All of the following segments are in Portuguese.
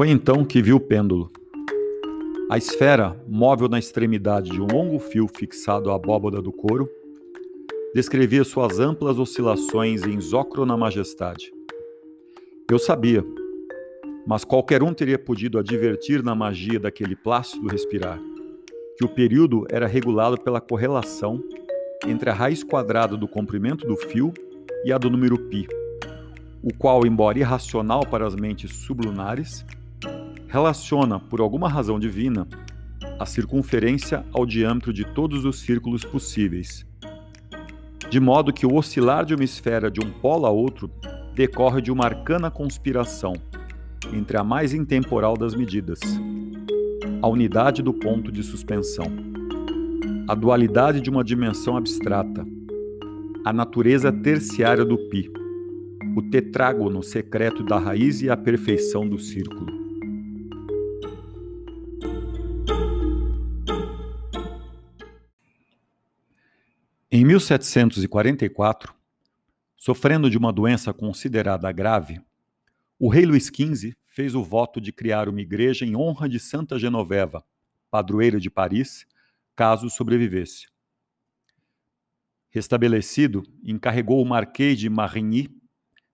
Foi então que viu o pêndulo. A esfera, móvel na extremidade de um longo fio fixado à abóboda do couro, descrevia suas amplas oscilações em zócrona majestade. Eu sabia, mas qualquer um teria podido advertir na magia daquele plácido respirar, que o período era regulado pela correlação entre a raiz quadrada do comprimento do fio e a do número π, o qual, embora irracional para as mentes sublunares, relaciona, por alguma razão divina, a circunferência ao diâmetro de todos os círculos possíveis. De modo que o oscilar de uma esfera de um polo a outro decorre de uma arcana conspiração entre a mais intemporal das medidas, a unidade do ponto de suspensão, a dualidade de uma dimensão abstrata, a natureza terciária do π, o tetrágono secreto da raiz e a perfeição do círculo. Em 1744, sofrendo de uma doença considerada grave, o rei Luís XV fez o voto de criar uma igreja em honra de Santa Genoveva, padroeira de Paris, caso sobrevivesse. Restabelecido, encarregou o Marquês de Marigny,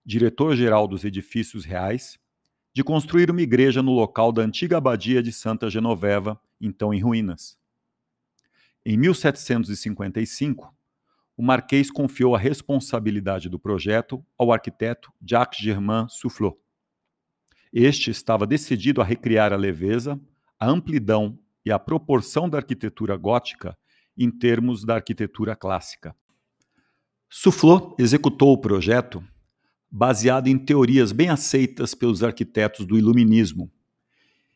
diretor-geral dos edifícios reais, de construir uma igreja no local da antiga abadia de Santa Genoveva, então em ruínas. Em 1755, o Marquês confiou a responsabilidade do projeto ao arquiteto Jacques Germain Soufflot. Este estava decidido a recriar a leveza, a amplidão e a proporção da arquitetura gótica em termos da arquitetura clássica. Soufflot executou o projeto baseado em teorias bem aceitas pelos arquitetos do Iluminismo,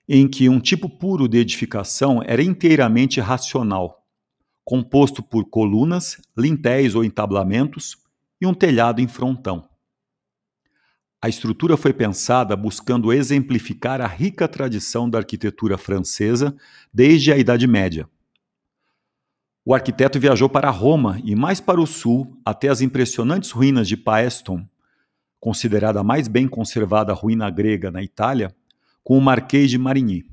em que um tipo puro de edificação era inteiramente racional composto por colunas, lintéis ou entablamentos e um telhado em frontão. A estrutura foi pensada buscando exemplificar a rica tradição da arquitetura francesa desde a Idade Média. O arquiteto viajou para Roma e mais para o sul, até as impressionantes ruínas de Paestum, considerada a mais bem conservada ruína grega na Itália, com o Marquês de Marigny.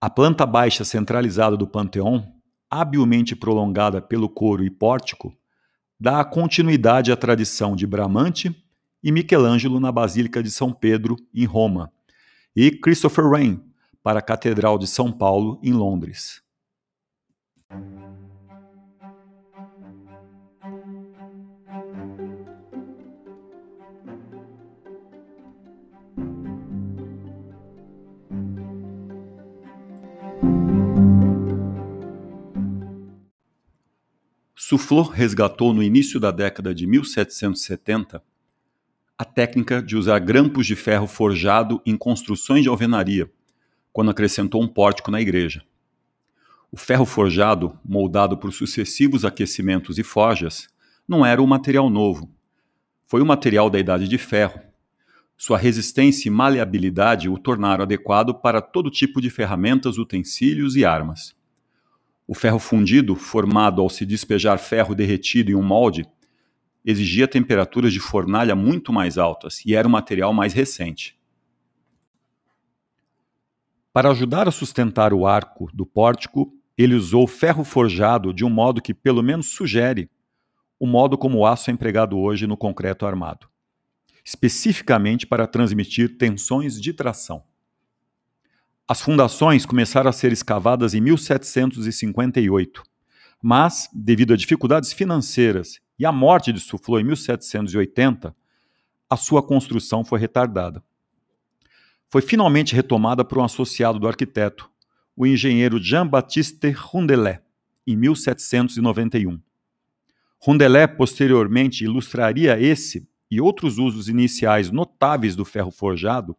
A planta baixa centralizada do Panteão habilmente prolongada pelo coro e pórtico, dá continuidade à tradição de Bramante e Michelangelo na Basílica de São Pedro, em Roma, e Christopher Wren para a Catedral de São Paulo, em Londres. Soufflot resgatou no início da década de 1770 a técnica de usar grampos de ferro forjado em construções de alvenaria, quando acrescentou um pórtico na igreja. O ferro forjado, moldado por sucessivos aquecimentos e forjas, não era um material novo. Foi um material da Idade de Ferro. Sua resistência e maleabilidade o tornaram adequado para todo tipo de ferramentas, utensílios e armas. O ferro fundido, formado ao se despejar ferro derretido em um molde, exigia temperaturas de fornalha muito mais altas e era um material mais recente. Para ajudar a sustentar o arco do pórtico, ele usou ferro forjado de um modo que pelo menos sugere o modo como o aço é empregado hoje no concreto armado, especificamente para transmitir tensões de tração. As fundações começaram a ser escavadas em 1758, mas, devido a dificuldades financeiras e à morte de Soufflot em 1780, a sua construção foi retardada. foi finalmente retomada por um associado do arquiteto, o engenheiro Jean-Baptiste Rondelet, em 1791. Rondelet posteriormente ilustraria esse e outros usos iniciais notáveis do ferro forjado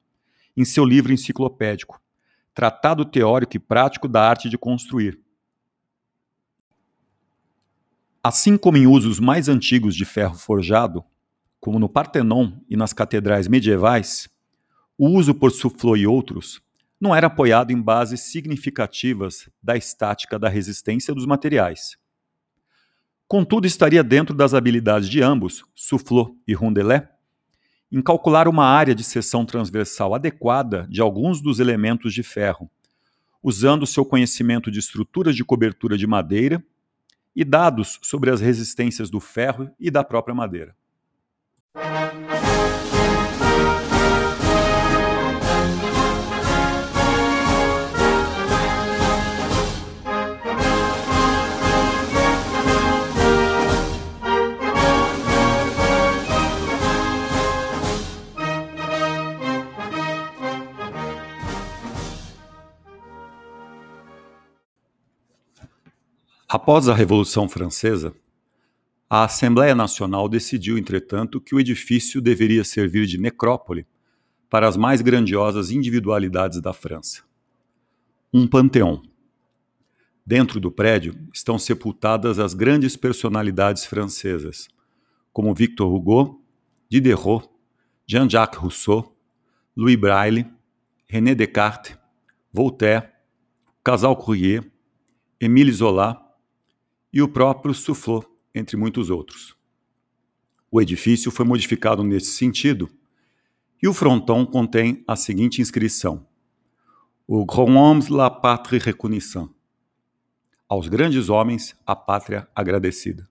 em seu livro enciclopédico, Tratado Teórico e Prático da Arte de Construir. Assim como em usos mais antigos de ferro forjado, como no Partenon e nas catedrais medievais, o uso por Soufflot e outros não era apoiado em bases significativas da estática da resistência dos materiais. Contudo, estaria dentro das habilidades de ambos, Soufflot e Rondelet, em calcular uma área de seção transversal adequada de alguns dos elementos de ferro, usando seu conhecimento de estruturas de cobertura de madeira e dados sobre as resistências do ferro e da própria madeira. Após a Revolução Francesa, a Assembleia Nacional decidiu, entretanto, que o edifício deveria servir de necrópole para as mais grandiosas individualidades da França. Um panteão. Dentro do prédio estão sepultadas as grandes personalidades francesas, como Victor Hugo, Diderot, Jean-Jacques Rousseau, Louis Braille, René Descartes, Voltaire, Casal Courrier, Émile Zola e o próprio Soufflot, entre muitos outros. O edifício foi modificado nesse sentido e o fronton contém a seguinte inscrição: O Grand Hommes la Patrie Reconnaissant. Aos grandes homens, a pátria agradecida.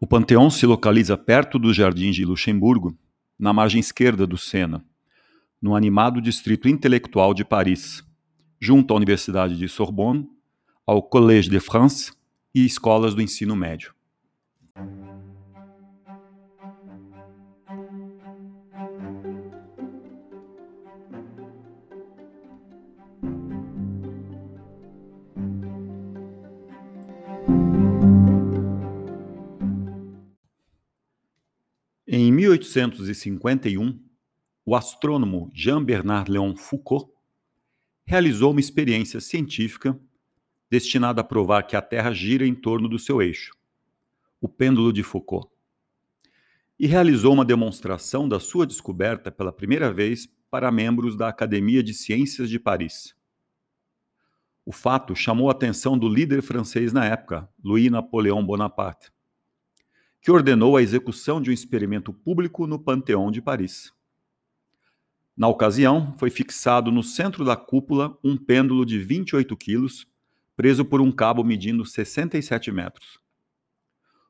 O Panteão se localiza perto dos Jardins de Luxemburgo, na margem esquerda do Sena, no animado distrito intelectual de Paris, junto à Universidade de Sorbonne ao Collège de France e escolas do ensino médio. Em 1851, o astrônomo Jean-Bernard Léon Foucault realizou uma experiência científica destinado a provar que a Terra gira em torno do seu eixo, o pêndulo de Foucault. E realizou uma demonstração da sua descoberta pela primeira vez para membros da Academia de Ciências de Paris. O fato chamou a atenção do líder francês na época, Louis Napoleão Bonaparte, que ordenou a execução de um experimento público no Panteão de Paris. Na ocasião, foi fixado no centro da cúpula um pêndulo de 28 quilos preso por um cabo medindo 67 metros.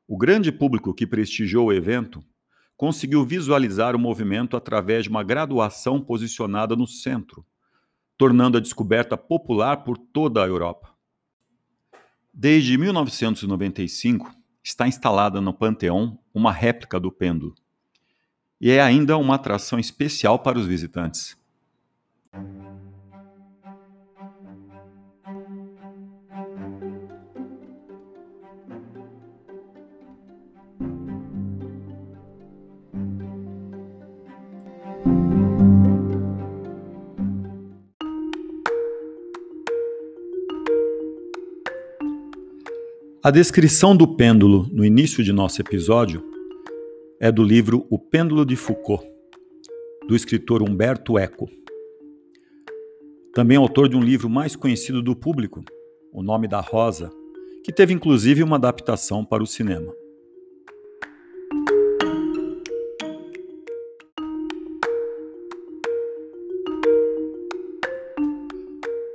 O grande público que prestigiou o evento conseguiu visualizar o movimento através de uma graduação posicionada no centro, tornando a descoberta popular por toda a Europa. Desde 1995, está instalada no Panteão uma réplica do pêndulo, e é ainda uma atração especial para os visitantes. A descrição do pêndulo no início de nosso episódio é do livro O Pêndulo de Foucault, do escritor Humberto Eco. Também autor de um livro mais conhecido do público, O Nome da Rosa, que teve inclusive uma adaptação para o cinema.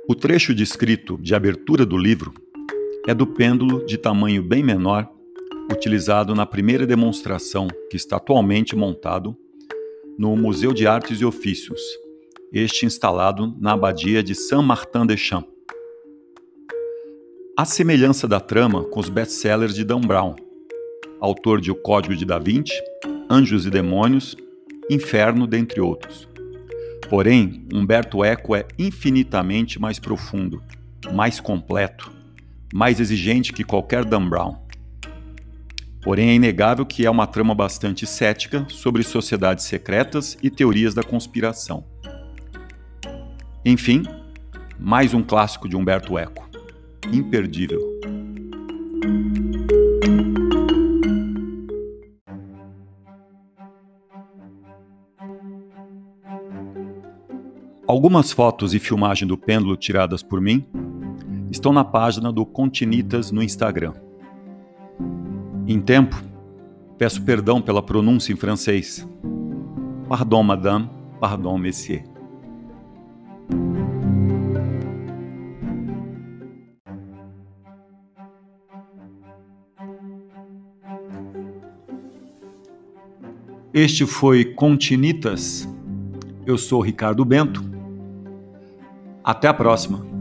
O trecho descrito de abertura do livro é do pêndulo de tamanho bem menor utilizado na primeira demonstração que está atualmente montado no Museu de Artes e Ofícios, este instalado na abadia de Saint-Martin-des-Champs. A semelhança da trama com os best-sellers de Dan Brown, autor de O Código de Da Vinci, Anjos e Demônios Inferno, dentre outros. Porém, Humberto Eco é infinitamente mais profundo, mais completo, mais exigente que qualquer Dan Brown. Porém, é inegável que é uma trama bastante cética sobre sociedades secretas e teorias da conspiração. Enfim, mais um clássico de Humberto Eco. Imperdível. Algumas fotos e filmagem do pêndulo tiradas por mim estão na página do Continitas no Instagram. Em tempo, peço perdão pela pronúncia em francês. Pardon, madame, pardon, monsieur. Este foi Continitas. Eu sou Ricardo Bento. Até a próxima.